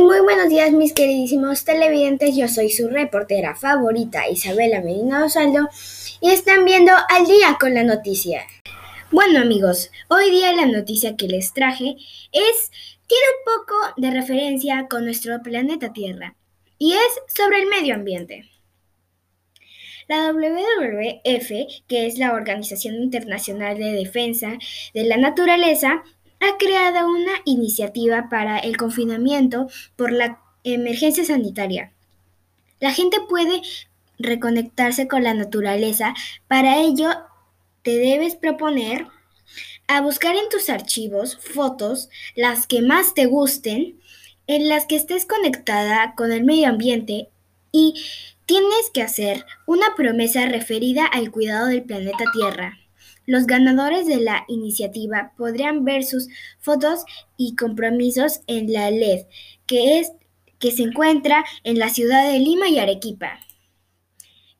Muy buenos días mis queridísimos televidentes, yo soy su reportera favorita Isabela Medina Osaldo y están viendo al día con la noticia. Bueno amigos, hoy día la noticia que les traje es, tiene un poco de referencia con nuestro planeta Tierra y es sobre el medio ambiente. La WWF, que es la Organización Internacional de Defensa de la Naturaleza, ha creado una iniciativa para el confinamiento por la emergencia sanitaria. La gente puede reconectarse con la naturaleza. Para ello, te debes proponer a buscar en tus archivos fotos, las que más te gusten, en las que estés conectada con el medio ambiente y tienes que hacer una promesa referida al cuidado del planeta Tierra. Los ganadores de la iniciativa podrán ver sus fotos y compromisos en la LED, que, es, que se encuentra en la ciudad de Lima y Arequipa.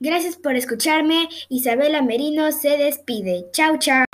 Gracias por escucharme. Isabela Merino se despide. Chao, chao.